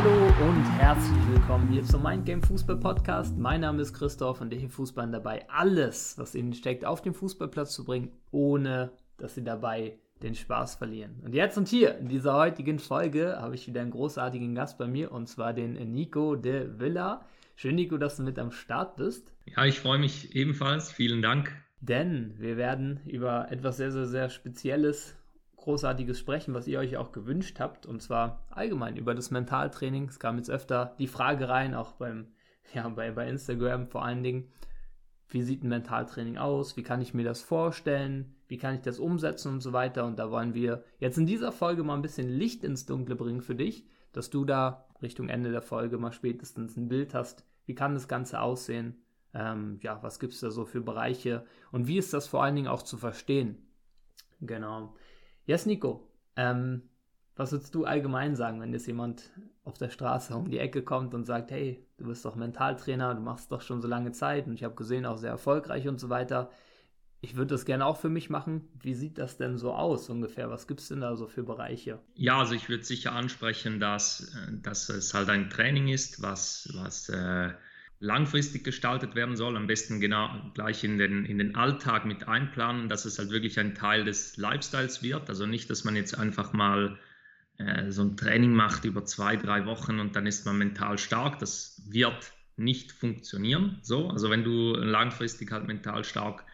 Hallo und herzlich willkommen hier zum Mind Game Fußball Podcast. Mein Name ist Christoph und ich helfe Fußballern dabei, alles, was ihnen steckt, auf den Fußballplatz zu bringen, ohne dass sie dabei den Spaß verlieren. Und jetzt und hier, in dieser heutigen Folge, habe ich wieder einen großartigen Gast bei mir und zwar den Nico de Villa. Schön, Nico, dass du mit am Start bist. Ja, ich freue mich ebenfalls. Vielen Dank. Denn wir werden über etwas sehr, sehr, sehr Spezielles, Großartiges sprechen, was ihr euch auch gewünscht habt. Und zwar allgemein über das Mentaltraining. Es kam jetzt öfter die Frage rein, auch beim, ja, bei, bei Instagram vor allen Dingen. Wie sieht ein Mentaltraining aus? Wie kann ich mir das vorstellen? Wie kann ich das umsetzen und so weiter? Und da wollen wir jetzt in dieser Folge mal ein bisschen Licht ins Dunkle bringen für dich, dass du da Richtung Ende der Folge mal spätestens ein Bild hast. Wie kann das Ganze aussehen? Ähm, ja, was gibt es da so für Bereiche? Und wie ist das vor allen Dingen auch zu verstehen? Genau. Yes, Nico. Ähm, was würdest du allgemein sagen, wenn jetzt jemand auf der Straße um die Ecke kommt und sagt, hey, du bist doch Mentaltrainer, du machst doch schon so lange Zeit und ich habe gesehen, auch sehr erfolgreich und so weiter. Ich würde das gerne auch für mich machen. Wie sieht das denn so aus ungefähr? Was gibt es denn da so für Bereiche? Ja, also ich würde sicher ansprechen, dass, äh, dass es halt ein Training ist, was, was äh, langfristig gestaltet werden soll, am besten genau gleich in den, in den Alltag mit einplanen, dass es halt wirklich ein Teil des Lifestyles wird. Also nicht, dass man jetzt einfach mal äh, so ein Training macht über zwei, drei Wochen und dann ist man mental stark. Das wird nicht funktionieren. So, also wenn du langfristig halt mental stark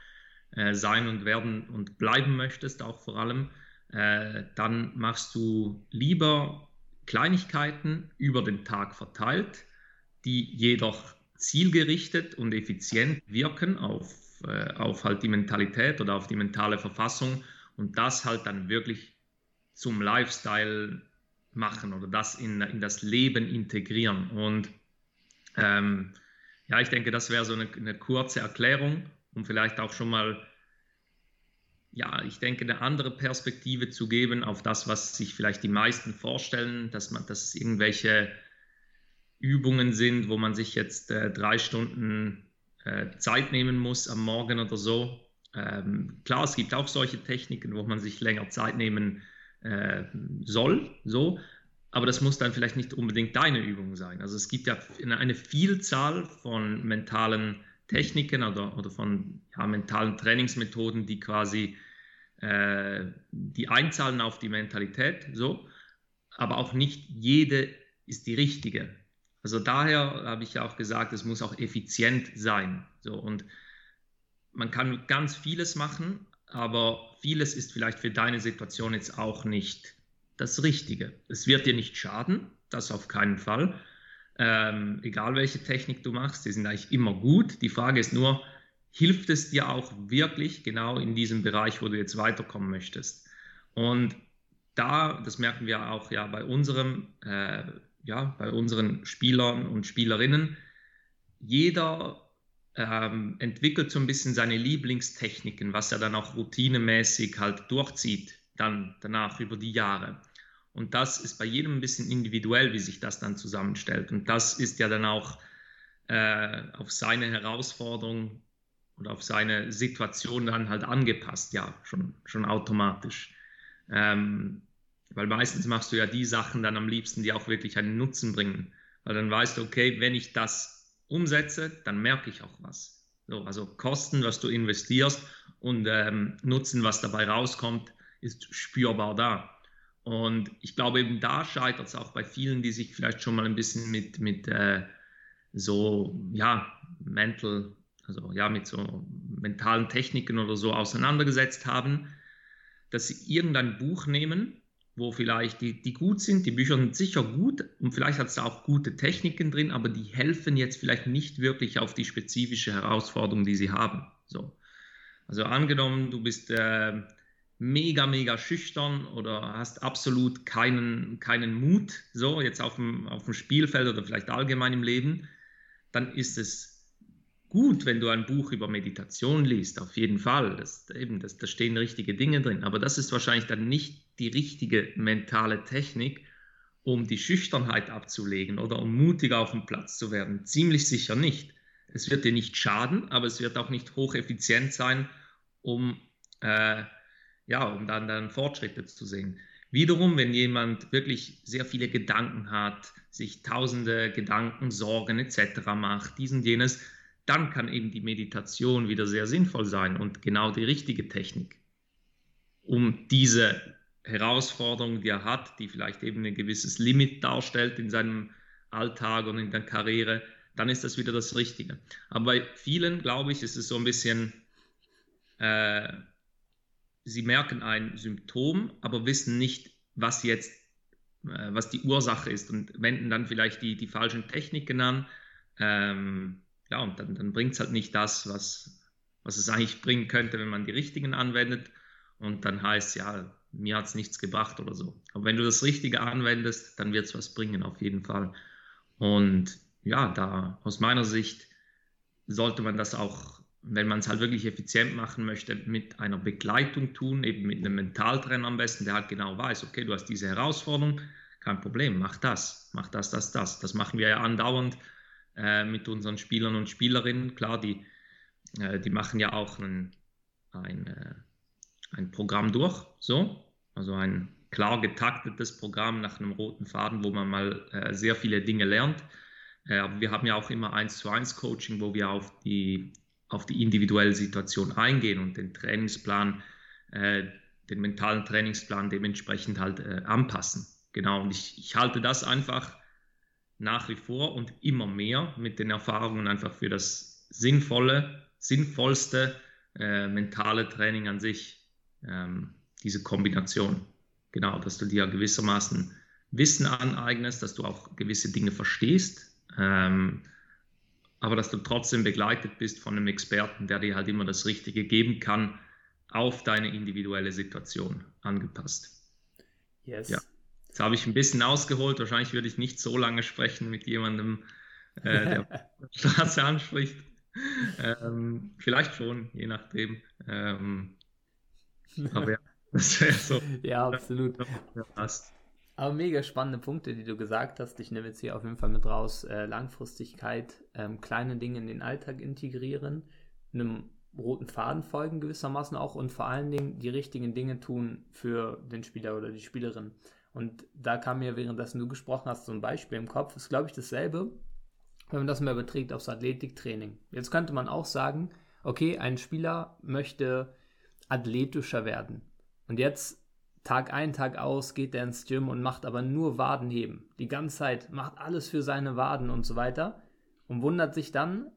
äh, sein und werden und bleiben möchtest, auch vor allem, äh, dann machst du lieber Kleinigkeiten über den Tag verteilt, die jedoch zielgerichtet und effizient wirken auf, äh, auf halt die Mentalität oder auf die mentale Verfassung und das halt dann wirklich zum Lifestyle machen oder das in, in das Leben integrieren. Und ähm, ja, ich denke, das wäre so eine, eine kurze Erklärung, um vielleicht auch schon mal ja, ich denke, eine andere Perspektive zu geben auf das, was sich vielleicht die meisten vorstellen, dass man, dass irgendwelche Übungen sind, wo man sich jetzt äh, drei Stunden äh, Zeit nehmen muss am Morgen oder so. Ähm, klar, es gibt auch solche Techniken, wo man sich länger Zeit nehmen äh, soll, so, aber das muss dann vielleicht nicht unbedingt deine Übung sein. Also es gibt ja eine Vielzahl von mentalen Techniken oder, oder von ja, mentalen Trainingsmethoden, die quasi äh, die einzahlen auf die Mentalität, so, aber auch nicht jede ist die richtige. Also daher habe ich ja auch gesagt, es muss auch effizient sein. So, und man kann ganz vieles machen, aber vieles ist vielleicht für deine Situation jetzt auch nicht das Richtige. Es wird dir nicht schaden, das auf keinen Fall. Ähm, egal welche Technik du machst, die sind eigentlich immer gut. Die Frage ist nur, hilft es dir auch wirklich genau in diesem Bereich, wo du jetzt weiterkommen möchtest? Und da, das merken wir auch ja bei unserem äh, ja, bei unseren Spielern und Spielerinnen. Jeder ähm, entwickelt so ein bisschen seine Lieblingstechniken, was er dann auch routinemäßig halt durchzieht, dann danach über die Jahre. Und das ist bei jedem ein bisschen individuell, wie sich das dann zusammenstellt. Und das ist ja dann auch äh, auf seine Herausforderung oder auf seine Situation dann halt angepasst, ja, schon, schon automatisch. Ähm, weil meistens machst du ja die Sachen dann am liebsten, die auch wirklich einen Nutzen bringen. Weil dann weißt du, okay, wenn ich das umsetze, dann merke ich auch was. So, also Kosten, was du investierst und ähm, Nutzen, was dabei rauskommt, ist spürbar da. Und ich glaube, eben da scheitert es auch bei vielen, die sich vielleicht schon mal ein bisschen mit, mit äh, so, ja, mental, also ja, mit so mentalen Techniken oder so auseinandergesetzt haben, dass sie irgendein Buch nehmen wo vielleicht die, die gut sind, die Bücher sind sicher gut und vielleicht hat es auch gute Techniken drin, aber die helfen jetzt vielleicht nicht wirklich auf die spezifische Herausforderung, die sie haben. So. Also angenommen, du bist äh, mega, mega schüchtern oder hast absolut keinen, keinen Mut, so jetzt auf dem, auf dem Spielfeld oder vielleicht allgemein im Leben, dann ist es gut, wenn du ein Buch über Meditation liest, auf jeden Fall. Das, eben, das, da stehen richtige Dinge drin. Aber das ist wahrscheinlich dann nicht die richtige mentale Technik, um die Schüchternheit abzulegen oder um mutiger auf dem Platz zu werden. Ziemlich sicher nicht. Es wird dir nicht schaden, aber es wird auch nicht hocheffizient sein, um, äh, ja, um dann, dann Fortschritte zu sehen. Wiederum, wenn jemand wirklich sehr viele Gedanken hat, sich tausende Gedanken, Sorgen etc. macht, dies und jenes, dann kann eben die Meditation wieder sehr sinnvoll sein und genau die richtige Technik, um diese Herausforderung, die er hat, die vielleicht eben ein gewisses Limit darstellt in seinem Alltag und in der Karriere, dann ist das wieder das Richtige. Aber bei vielen, glaube ich, ist es so ein bisschen, äh, sie merken ein Symptom, aber wissen nicht, was jetzt, äh, was die Ursache ist und wenden dann vielleicht die, die falschen Techniken an. Ähm, ja, und dann, dann bringt es halt nicht das, was, was es eigentlich bringen könnte, wenn man die richtigen anwendet. Und dann heißt ja, mir hat es nichts gebracht oder so. Aber wenn du das Richtige anwendest, dann wird es was bringen, auf jeden Fall. Und ja, da aus meiner Sicht sollte man das auch, wenn man es halt wirklich effizient machen möchte, mit einer Begleitung tun, eben mit einem Mentaltrainer am besten, der halt genau weiß, okay, du hast diese Herausforderung, kein Problem, mach das, mach das, das, das. Das machen wir ja andauernd äh, mit unseren Spielern und Spielerinnen. Klar, die, äh, die machen ja auch ein, ein, äh, ein Programm durch, so, also ein klar getaktetes Programm nach einem roten Faden, wo man mal äh, sehr viele Dinge lernt. Aber wir haben ja auch immer eins zu eins Coaching, wo wir auf die, auf die individuelle Situation eingehen und den Trainingsplan, den mentalen Trainingsplan dementsprechend halt äh, anpassen. Genau, und ich, ich halte das einfach nach wie vor und immer mehr mit den Erfahrungen einfach für das sinnvolle, sinnvollste äh, mentale Training an sich, ähm, diese Kombination. Genau, dass du dir gewissermaßen Wissen aneignest, dass du auch gewisse Dinge verstehst, ähm, aber dass du trotzdem begleitet bist von einem Experten, der dir halt immer das Richtige geben kann, auf deine individuelle Situation angepasst. Yes. Ja. Jetzt habe ich ein bisschen ausgeholt. Wahrscheinlich würde ich nicht so lange sprechen mit jemandem, äh, der die Straße anspricht. Ähm, vielleicht schon, je nachdem. Ähm, aber ja, das wäre so. Ja, absolut. Passt. Aber mega spannende Punkte, die du gesagt hast. Ich nehme jetzt hier auf jeden Fall mit raus. Äh, Langfristigkeit, ähm, kleine Dinge in den Alltag integrieren, einem roten Faden folgen gewissermaßen auch und vor allen Dingen die richtigen Dinge tun für den Spieler oder die Spielerin. Und da kam mir, währenddessen du gesprochen hast, so ein Beispiel im Kopf. Ist, glaube ich, dasselbe, wenn man das mal überträgt aufs Athletiktraining. Jetzt könnte man auch sagen, okay, ein Spieler möchte athletischer werden. Und jetzt Tag ein, Tag aus geht er ins Gym und macht aber nur Wadenheben. Die ganze Zeit macht alles für seine Waden und so weiter. Und wundert sich dann,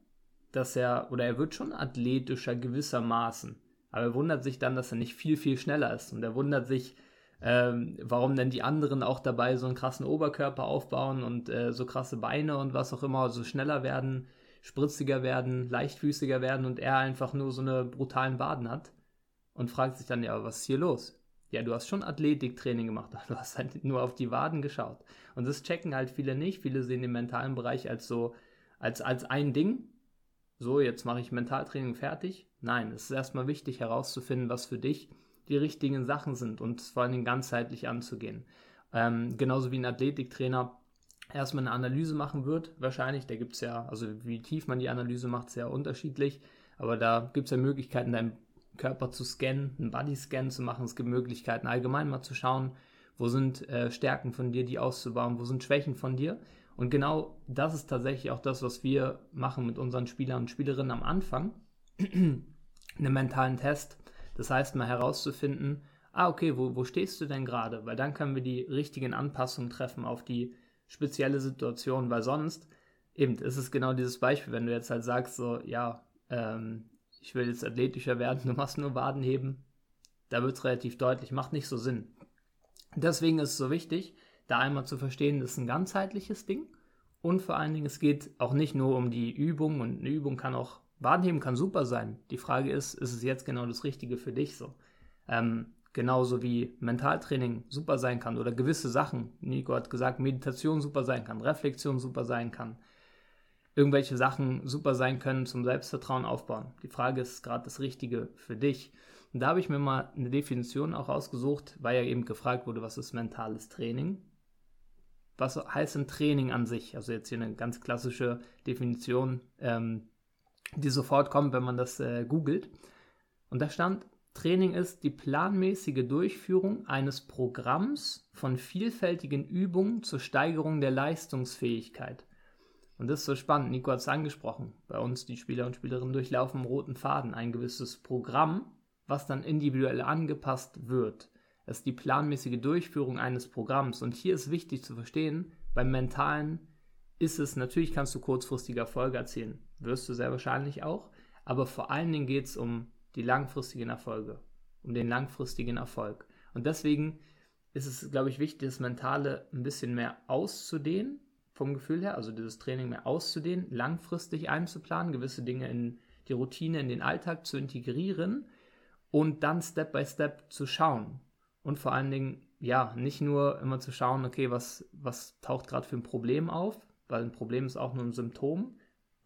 dass er, oder er wird schon athletischer gewissermaßen. Aber er wundert sich dann, dass er nicht viel, viel schneller ist. Und er wundert sich, ähm, warum denn die anderen auch dabei so einen krassen Oberkörper aufbauen und äh, so krasse Beine und was auch immer, so schneller werden, spritziger werden, leichtfüßiger werden und er einfach nur so eine brutalen Waden hat. Und fragt sich dann, ja, was ist hier los? Ja, du hast schon Athletiktraining gemacht, aber du hast halt nur auf die Waden geschaut. Und das checken halt viele nicht. Viele sehen den mentalen Bereich als so, als, als ein Ding. So, jetzt mache ich Mentaltraining fertig. Nein, es ist erstmal wichtig herauszufinden, was für dich die richtigen Sachen sind und vor allem ganzheitlich anzugehen. Ähm, genauso wie ein Athletiktrainer erstmal eine Analyse machen wird, wahrscheinlich. Da gibt es ja, also wie tief man die Analyse macht, sehr unterschiedlich. Aber da gibt es ja Möglichkeiten, dein Körper zu scannen, einen Bodyscan zu machen. Es gibt Möglichkeiten, allgemein mal zu schauen, wo sind äh, Stärken von dir, die auszubauen, wo sind Schwächen von dir. Und genau das ist tatsächlich auch das, was wir machen mit unseren Spielern und Spielerinnen am Anfang. einen mentalen Test. Das heißt, mal herauszufinden, ah, okay, wo, wo stehst du denn gerade? Weil dann können wir die richtigen Anpassungen treffen auf die spezielle Situation, weil sonst, eben, ist es genau dieses Beispiel, wenn du jetzt halt sagst, so, ja, ähm, ich will jetzt athletischer werden, du machst nur Wadenheben, da wird es relativ deutlich, macht nicht so Sinn. Deswegen ist es so wichtig, da einmal zu verstehen, das ist ein ganzheitliches Ding und vor allen Dingen, es geht auch nicht nur um die Übung und eine Übung kann auch, Wadenheben kann super sein. Die Frage ist, ist es jetzt genau das Richtige für dich so? Ähm, genauso wie Mentaltraining super sein kann oder gewisse Sachen, Nico hat gesagt, Meditation super sein kann, Reflexion super sein kann, irgendwelche Sachen super sein können zum Selbstvertrauen aufbauen. Die Frage ist gerade das Richtige für dich. Und da habe ich mir mal eine Definition auch ausgesucht, weil ja eben gefragt wurde, was ist mentales Training? Was heißt ein Training an sich? Also jetzt hier eine ganz klassische Definition, ähm, die sofort kommt, wenn man das äh, googelt. Und da stand, Training ist die planmäßige Durchführung eines Programms von vielfältigen Übungen zur Steigerung der Leistungsfähigkeit. Und das ist so spannend. Nico hat es angesprochen. Bei uns, die Spieler und Spielerinnen durchlaufen roten Faden ein gewisses Programm, was dann individuell angepasst wird. Es ist die planmäßige Durchführung eines Programms. Und hier ist wichtig zu verstehen, beim Mentalen ist es, natürlich kannst du kurzfristige Erfolge erzielen. Wirst du sehr wahrscheinlich auch. Aber vor allen Dingen geht es um die langfristigen Erfolge, um den langfristigen Erfolg. Und deswegen ist es, glaube ich, wichtig, das Mentale ein bisschen mehr auszudehnen, vom Gefühl her, also dieses Training mehr auszudehnen, langfristig einzuplanen, gewisse Dinge in die Routine, in den Alltag zu integrieren und dann Step by Step zu schauen. Und vor allen Dingen, ja, nicht nur immer zu schauen, okay, was, was taucht gerade für ein Problem auf, weil ein Problem ist auch nur ein Symptom,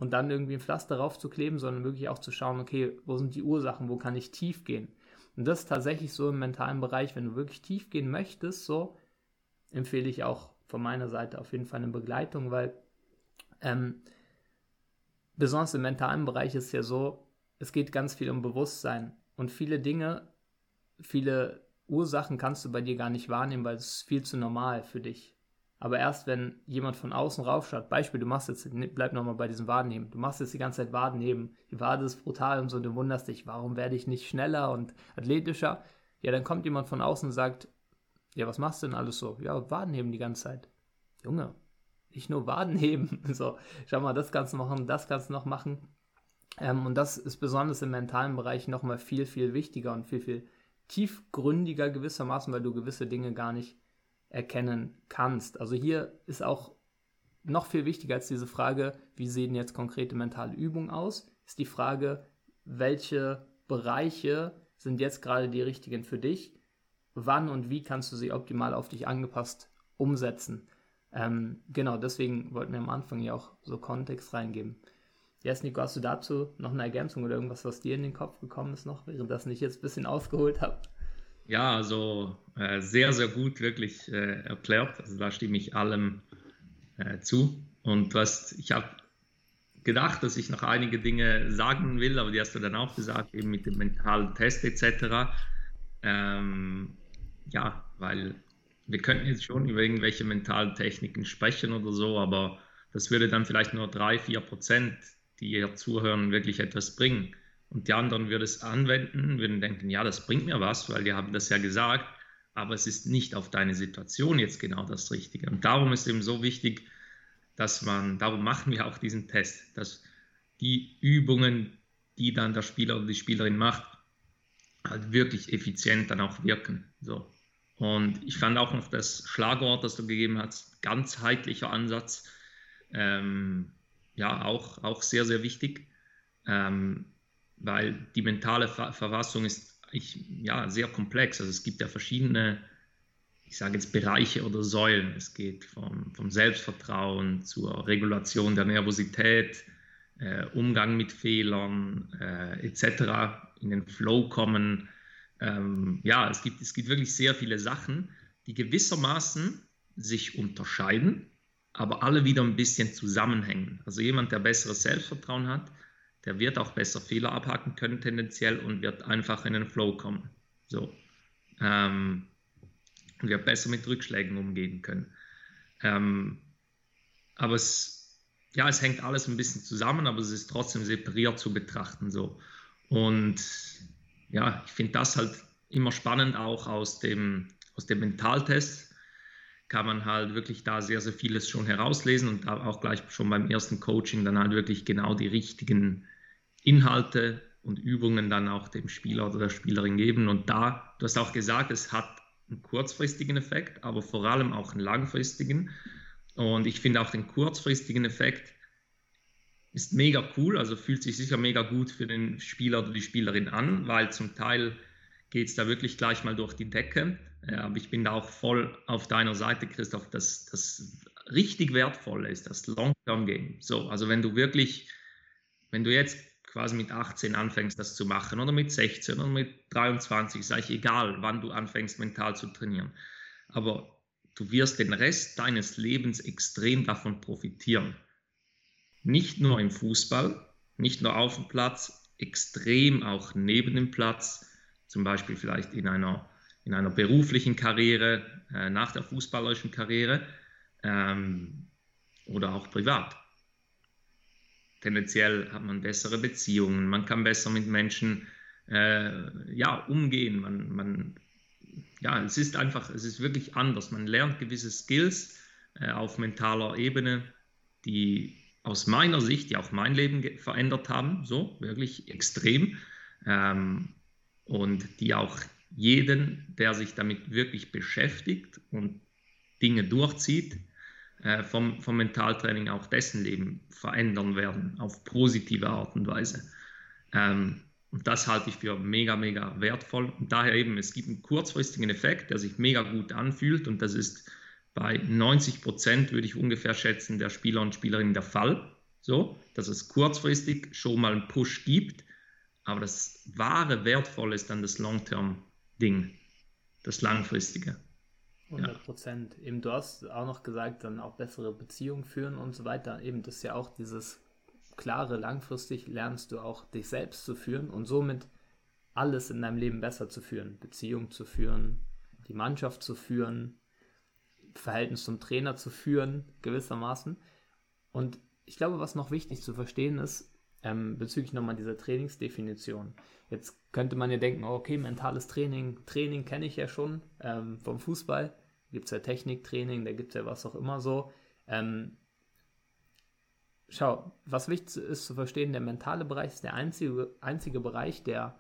und dann irgendwie ein Pflaster drauf zu kleben, sondern wirklich auch zu schauen, okay, wo sind die Ursachen, wo kann ich tief gehen? Und das ist tatsächlich so im mentalen Bereich, wenn du wirklich tief gehen möchtest, so empfehle ich auch von meiner Seite auf jeden Fall eine Begleitung, weil ähm, besonders im mentalen Bereich ist es ja so, es geht ganz viel um Bewusstsein und viele Dinge, viele Ursachen kannst du bei dir gar nicht wahrnehmen, weil es ist viel zu normal für dich. Aber erst wenn jemand von außen raufschaut, Beispiel, du machst jetzt, ne, bleib nochmal bei diesem Wadenheben, du machst jetzt die ganze Zeit Wadenheben, die Wade ist brutal und so, du wunderst dich, warum werde ich nicht schneller und athletischer? Ja, dann kommt jemand von außen und sagt, ja, was machst du denn alles so? Ja, Wadenheben die ganze Zeit. Junge, nicht nur Wadenheben, so, schau mal, das kannst du machen, das kannst du noch machen. Ähm, und das ist besonders im mentalen Bereich nochmal viel, viel wichtiger und viel, viel tiefgründiger gewissermaßen, weil du gewisse Dinge gar nicht erkennen kannst. Also hier ist auch noch viel wichtiger als diese Frage, wie sehen jetzt konkrete mentale Übungen aus, ist die Frage, welche Bereiche sind jetzt gerade die richtigen für dich, wann und wie kannst du sie optimal auf dich angepasst umsetzen. Ähm, genau, deswegen wollten wir am Anfang ja auch so Kontext reingeben. Yes, Nico, hast du dazu noch eine Ergänzung oder irgendwas, was dir in den Kopf gekommen ist noch, während das nicht jetzt ein bisschen ausgeholt habe? Ja, also äh, sehr, sehr gut wirklich äh, erklärt. Also da stimme ich allem äh, zu. Und was ich habe gedacht, dass ich noch einige Dinge sagen will, aber die hast du dann auch gesagt, eben mit dem mentalen Test etc. Ähm, ja, weil wir könnten jetzt schon über irgendwelche mentalen Techniken sprechen oder so, aber das würde dann vielleicht nur drei, vier Prozent, die hier zuhören, wirklich etwas bringen. Und die anderen würden es anwenden, würden denken, ja, das bringt mir was, weil die haben das ja gesagt, aber es ist nicht auf deine Situation jetzt genau das Richtige. Und darum ist eben so wichtig, dass man, darum machen wir auch diesen Test, dass die Übungen, die dann der Spieler oder die Spielerin macht, halt wirklich effizient dann auch wirken. So. Und ich fand auch noch das Schlagwort, das du gegeben hast, ganzheitlicher Ansatz, ähm, ja, auch, auch sehr, sehr wichtig. Ähm, weil die mentale Ver Verfassung ist ich, ja, sehr komplex. Also es gibt ja verschiedene, ich sage jetzt Bereiche oder Säulen. Es geht vom, vom Selbstvertrauen zur Regulation der Nervosität, äh, Umgang mit Fehlern äh, etc., in den Flow kommen. Ähm, ja, es gibt, es gibt wirklich sehr viele Sachen, die gewissermaßen sich unterscheiden, aber alle wieder ein bisschen zusammenhängen. Also jemand, der besseres Selbstvertrauen hat, der wird auch besser Fehler abhaken können tendenziell und wird einfach in den Flow kommen. So. Ähm, und wird besser mit Rückschlägen umgehen können. Ähm, aber es, ja, es hängt alles ein bisschen zusammen, aber es ist trotzdem separiert zu betrachten. So. Und ja, ich finde das halt immer spannend, auch aus dem, aus dem Mentaltest kann man halt wirklich da sehr, sehr vieles schon herauslesen und auch gleich schon beim ersten Coaching dann halt wirklich genau die richtigen Inhalte und Übungen dann auch dem Spieler oder der Spielerin geben. Und da, du hast auch gesagt, es hat einen kurzfristigen Effekt, aber vor allem auch einen langfristigen. Und ich finde auch den kurzfristigen Effekt ist mega cool, also fühlt sich sicher mega gut für den Spieler oder die Spielerin an, weil zum Teil geht es da wirklich gleich mal durch die Decke. Ja, aber ich bin da auch voll auf deiner Seite, Christoph, dass das richtig wertvoll ist, das Long-Term-Game. So, also wenn du wirklich, wenn du jetzt quasi mit 18 anfängst, das zu machen oder mit 16 oder mit 23, ist eigentlich egal, wann du anfängst, mental zu trainieren. Aber du wirst den Rest deines Lebens extrem davon profitieren. Nicht nur im Fußball, nicht nur auf dem Platz, extrem auch neben dem Platz, zum Beispiel vielleicht in einer, in einer beruflichen Karriere, äh, nach der fußballerischen Karriere ähm, oder auch privat. Tendenziell hat man bessere Beziehungen, man kann besser mit Menschen äh, ja, umgehen, man, man ja, es ist einfach, es ist wirklich anders. Man lernt gewisse Skills äh, auf mentaler Ebene, die aus meiner Sicht, die auch mein Leben verändert haben, so wirklich extrem. Ähm, und die auch jeden, der sich damit wirklich beschäftigt und Dinge durchzieht, äh, vom, vom Mentaltraining auch dessen Leben verändern werden, auf positive Art und Weise. Ähm, und das halte ich für mega, mega wertvoll. Und daher eben, es gibt einen kurzfristigen Effekt, der sich mega gut anfühlt. Und das ist bei 90 Prozent, würde ich ungefähr schätzen, der Spieler und Spielerinnen der Fall. So, dass es kurzfristig schon mal einen Push gibt. Aber das wahre Wertvolle ist dann das Long-Term-Ding, das Langfristige. 100 Prozent. Ja. Eben, du hast auch noch gesagt, dann auch bessere Beziehungen führen und so weiter. Eben, das ist ja auch dieses klare, langfristig lernst du auch dich selbst zu führen und somit alles in deinem Leben besser zu führen. Beziehung zu führen, die Mannschaft zu führen, Verhältnis zum Trainer zu führen, gewissermaßen. Und ich glaube, was noch wichtig zu verstehen ist, ähm, bezüglich nochmal dieser Trainingsdefinition. Jetzt könnte man ja denken, oh, okay, mentales Training, Training kenne ich ja schon ähm, vom Fußball. Gibt es ja Techniktraining, da gibt es ja was auch immer so. Ähm, schau, was wichtig ist zu verstehen, der mentale Bereich ist der einzige, einzige Bereich, der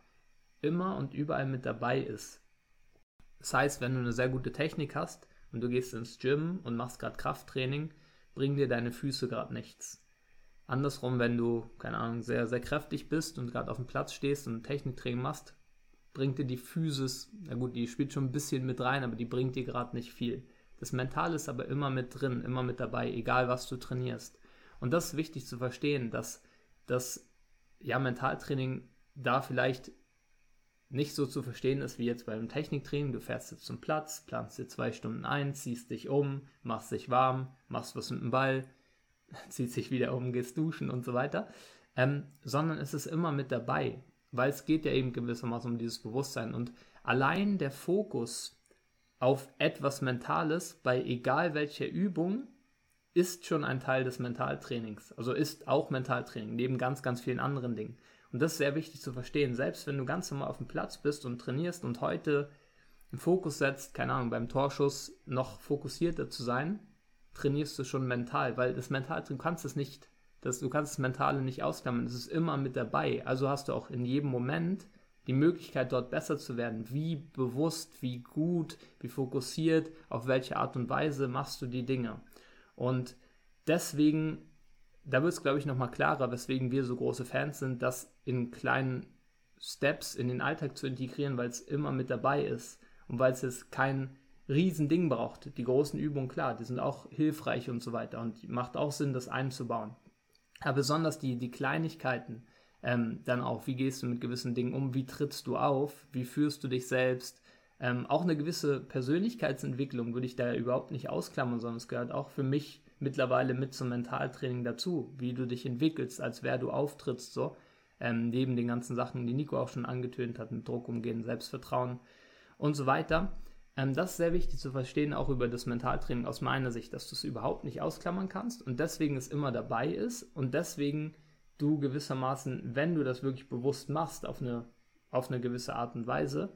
immer und überall mit dabei ist. Das heißt, wenn du eine sehr gute Technik hast und du gehst ins Gym und machst gerade Krafttraining, bringen dir deine Füße gerade nichts. Andersrum, wenn du, keine Ahnung, sehr, sehr kräftig bist und gerade auf dem Platz stehst und Techniktraining machst, bringt dir die Physis, na gut, die spielt schon ein bisschen mit rein, aber die bringt dir gerade nicht viel. Das Mental ist aber immer mit drin, immer mit dabei, egal was du trainierst. Und das ist wichtig zu verstehen, dass das ja, Mentaltraining da vielleicht nicht so zu verstehen ist wie jetzt beim Techniktraining. Du fährst jetzt zum Platz, planst dir zwei Stunden ein, ziehst dich um, machst dich warm, machst was mit dem Ball, ziehst dich wieder um, gehst duschen und so weiter. Ähm, sondern es ist immer mit dabei, weil es geht ja eben gewissermaßen um dieses Bewusstsein. Und allein der Fokus auf etwas Mentales bei egal welcher Übung ist schon ein Teil des Mentaltrainings. Also ist auch Mentaltraining, neben ganz, ganz vielen anderen Dingen. Und das ist sehr wichtig zu verstehen. Selbst wenn du ganz normal auf dem Platz bist und trainierst und heute im Fokus setzt, keine Ahnung, beim Torschuss noch fokussierter zu sein, trainierst du schon mental, weil das Mental, du kannst es nicht, das, du kannst das Mentale nicht ausklammern, es ist immer mit dabei. Also hast du auch in jedem Moment die Möglichkeit, dort besser zu werden. Wie bewusst, wie gut, wie fokussiert, auf welche Art und Weise machst du die Dinge. Und deswegen, da wird es, glaube ich, nochmal klarer, weswegen wir so große Fans sind, das in kleinen Steps in den Alltag zu integrieren, weil es immer mit dabei ist und weil es jetzt kein Riesending braucht. Die großen Übungen, klar, die sind auch hilfreich und so weiter und macht auch Sinn, das einzubauen. Aber besonders die, die Kleinigkeiten, ähm, dann auch, wie gehst du mit gewissen Dingen um, wie trittst du auf, wie führst du dich selbst, ähm, auch eine gewisse Persönlichkeitsentwicklung würde ich da überhaupt nicht ausklammern, sondern es gehört auch für mich mittlerweile mit zum Mentaltraining dazu, wie du dich entwickelst, als wer du auftrittst, so. Ähm, neben den ganzen Sachen, die Nico auch schon angetönt hat, mit Druck umgehen, Selbstvertrauen und so weiter. Ähm, das ist sehr wichtig zu verstehen, auch über das Mentaltraining aus meiner Sicht, dass du es überhaupt nicht ausklammern kannst und deswegen es immer dabei ist und deswegen du gewissermaßen, wenn du das wirklich bewusst machst, auf eine, auf eine gewisse Art und Weise,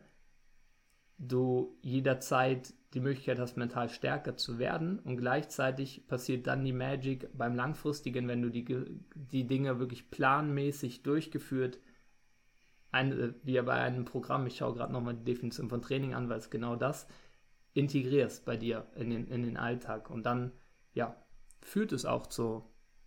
du jederzeit die Möglichkeit hast, mental stärker zu werden und gleichzeitig passiert dann die Magic beim langfristigen, wenn du die, die Dinge wirklich planmäßig durchgeführt, ein, wie bei einem Programm, ich schaue gerade nochmal die Definition von Training an, weil es genau das integrierst bei dir in den, in den Alltag. Und dann, ja, führt es auch zu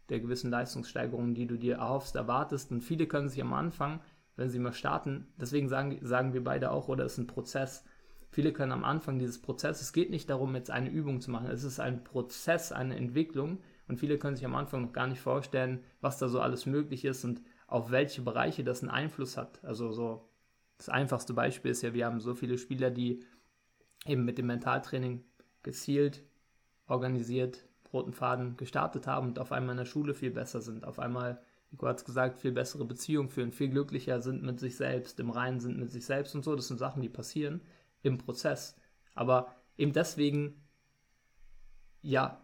der gewissen Leistungssteigerung, die du dir erhoffst, erwartest. Und viele können sich am Anfang, wenn sie mal starten, deswegen sagen, sagen wir beide auch, oder es ist ein Prozess, Viele können am Anfang dieses Prozesses, es geht nicht darum, jetzt eine Übung zu machen, es ist ein Prozess, eine Entwicklung. Und viele können sich am Anfang noch gar nicht vorstellen, was da so alles möglich ist. Und auf welche Bereiche das einen Einfluss hat. Also so das einfachste Beispiel ist ja, wir haben so viele Spieler, die eben mit dem Mentaltraining gezielt, organisiert, roten Faden gestartet haben und auf einmal in der Schule viel besser sind, auf einmal Nico hat es gesagt, viel bessere Beziehungen führen, viel glücklicher sind mit sich selbst, im Reinen sind mit sich selbst und so. Das sind Sachen, die passieren im Prozess. Aber eben deswegen, ja,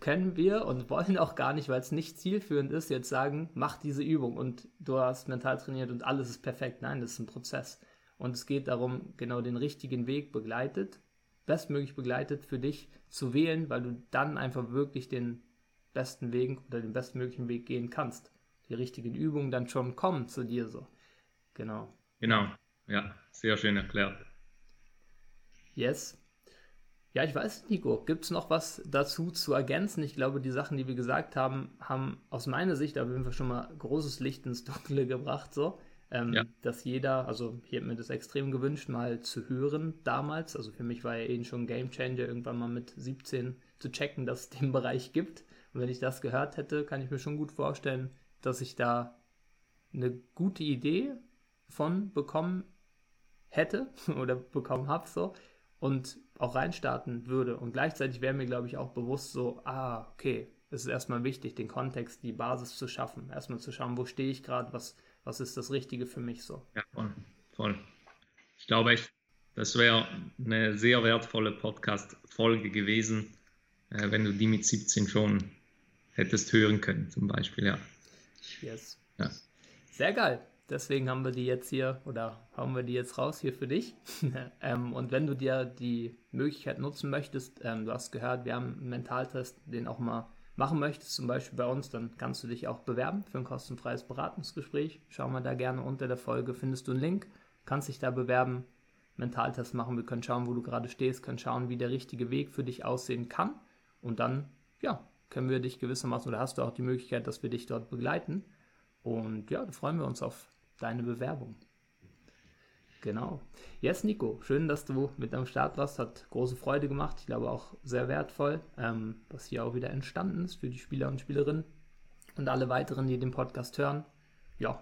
können wir und wollen auch gar nicht, weil es nicht zielführend ist, jetzt sagen, mach diese Übung und du hast mental trainiert und alles ist perfekt. Nein, das ist ein Prozess. Und es geht darum, genau den richtigen Weg begleitet, bestmöglich begleitet für dich zu wählen, weil du dann einfach wirklich den besten Weg oder den bestmöglichen Weg gehen kannst. Die richtigen Übungen dann schon kommen zu dir so. Genau. Genau, ja, sehr schön erklärt. Yes. Ja, ich weiß, Nico, gibt es noch was dazu zu ergänzen? Ich glaube, die Sachen, die wir gesagt haben, haben aus meiner Sicht auf jeden Fall schon mal großes Licht ins Dunkle gebracht, so. Ähm, ja. Dass jeder, also ich hätte mir das extrem gewünscht, mal zu hören damals. Also für mich war ja eben schon ein Game Changer, irgendwann mal mit 17 zu checken, dass es den Bereich gibt. Und wenn ich das gehört hätte, kann ich mir schon gut vorstellen, dass ich da eine gute Idee von bekommen hätte oder bekommen habe so und auch reinstarten würde. Und gleichzeitig wäre mir, glaube ich, auch bewusst so, ah, okay, es ist erstmal wichtig, den Kontext, die Basis zu schaffen. Erstmal zu schauen, wo stehe ich gerade, was, was ist das Richtige für mich so. Ja, voll. voll. Ich glaube echt, das wäre eine sehr wertvolle Podcast-Folge gewesen, äh, wenn du die mit 17 schon hättest hören können, zum Beispiel, ja. Yes. Ja. Sehr geil deswegen haben wir die jetzt hier oder hauen wir die jetzt raus hier für dich. ähm, und wenn du dir die Möglichkeit nutzen möchtest, ähm, du hast gehört, wir haben einen Mentaltest, den auch mal machen möchtest, zum Beispiel bei uns, dann kannst du dich auch bewerben für ein kostenfreies Beratungsgespräch. Schau mal da gerne unter der Folge, findest du einen Link, kannst dich da bewerben, Mentaltest machen. Wir können schauen, wo du gerade stehst, können schauen, wie der richtige Weg für dich aussehen kann. Und dann, ja, können wir dich gewissermaßen oder hast du auch die Möglichkeit, dass wir dich dort begleiten. Und ja, da freuen wir uns auf deine Bewerbung. Genau. Yes, Nico, schön, dass du mit am Start warst. Hat große Freude gemacht. Ich glaube auch sehr wertvoll, ähm, was hier auch wieder entstanden ist für die Spieler und Spielerinnen und alle weiteren, die den Podcast hören. Ja,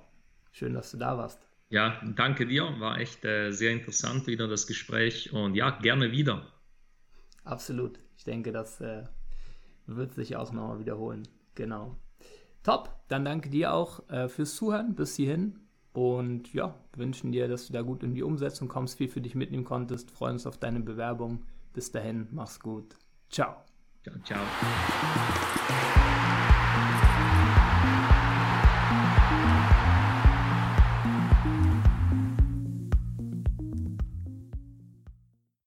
schön, dass du da warst. Ja, danke dir. War echt äh, sehr interessant wieder das Gespräch und ja, gerne wieder. Absolut. Ich denke, das äh, wird sich auch nochmal wiederholen. Genau. Top. Dann danke dir auch äh, fürs Zuhören bis hierhin. Und ja, wünschen dir, dass du da gut in die Umsetzung kommst, viel für dich mitnehmen konntest. Freuen uns auf deine Bewerbung. Bis dahin, mach's gut. Ciao. Ciao, ciao.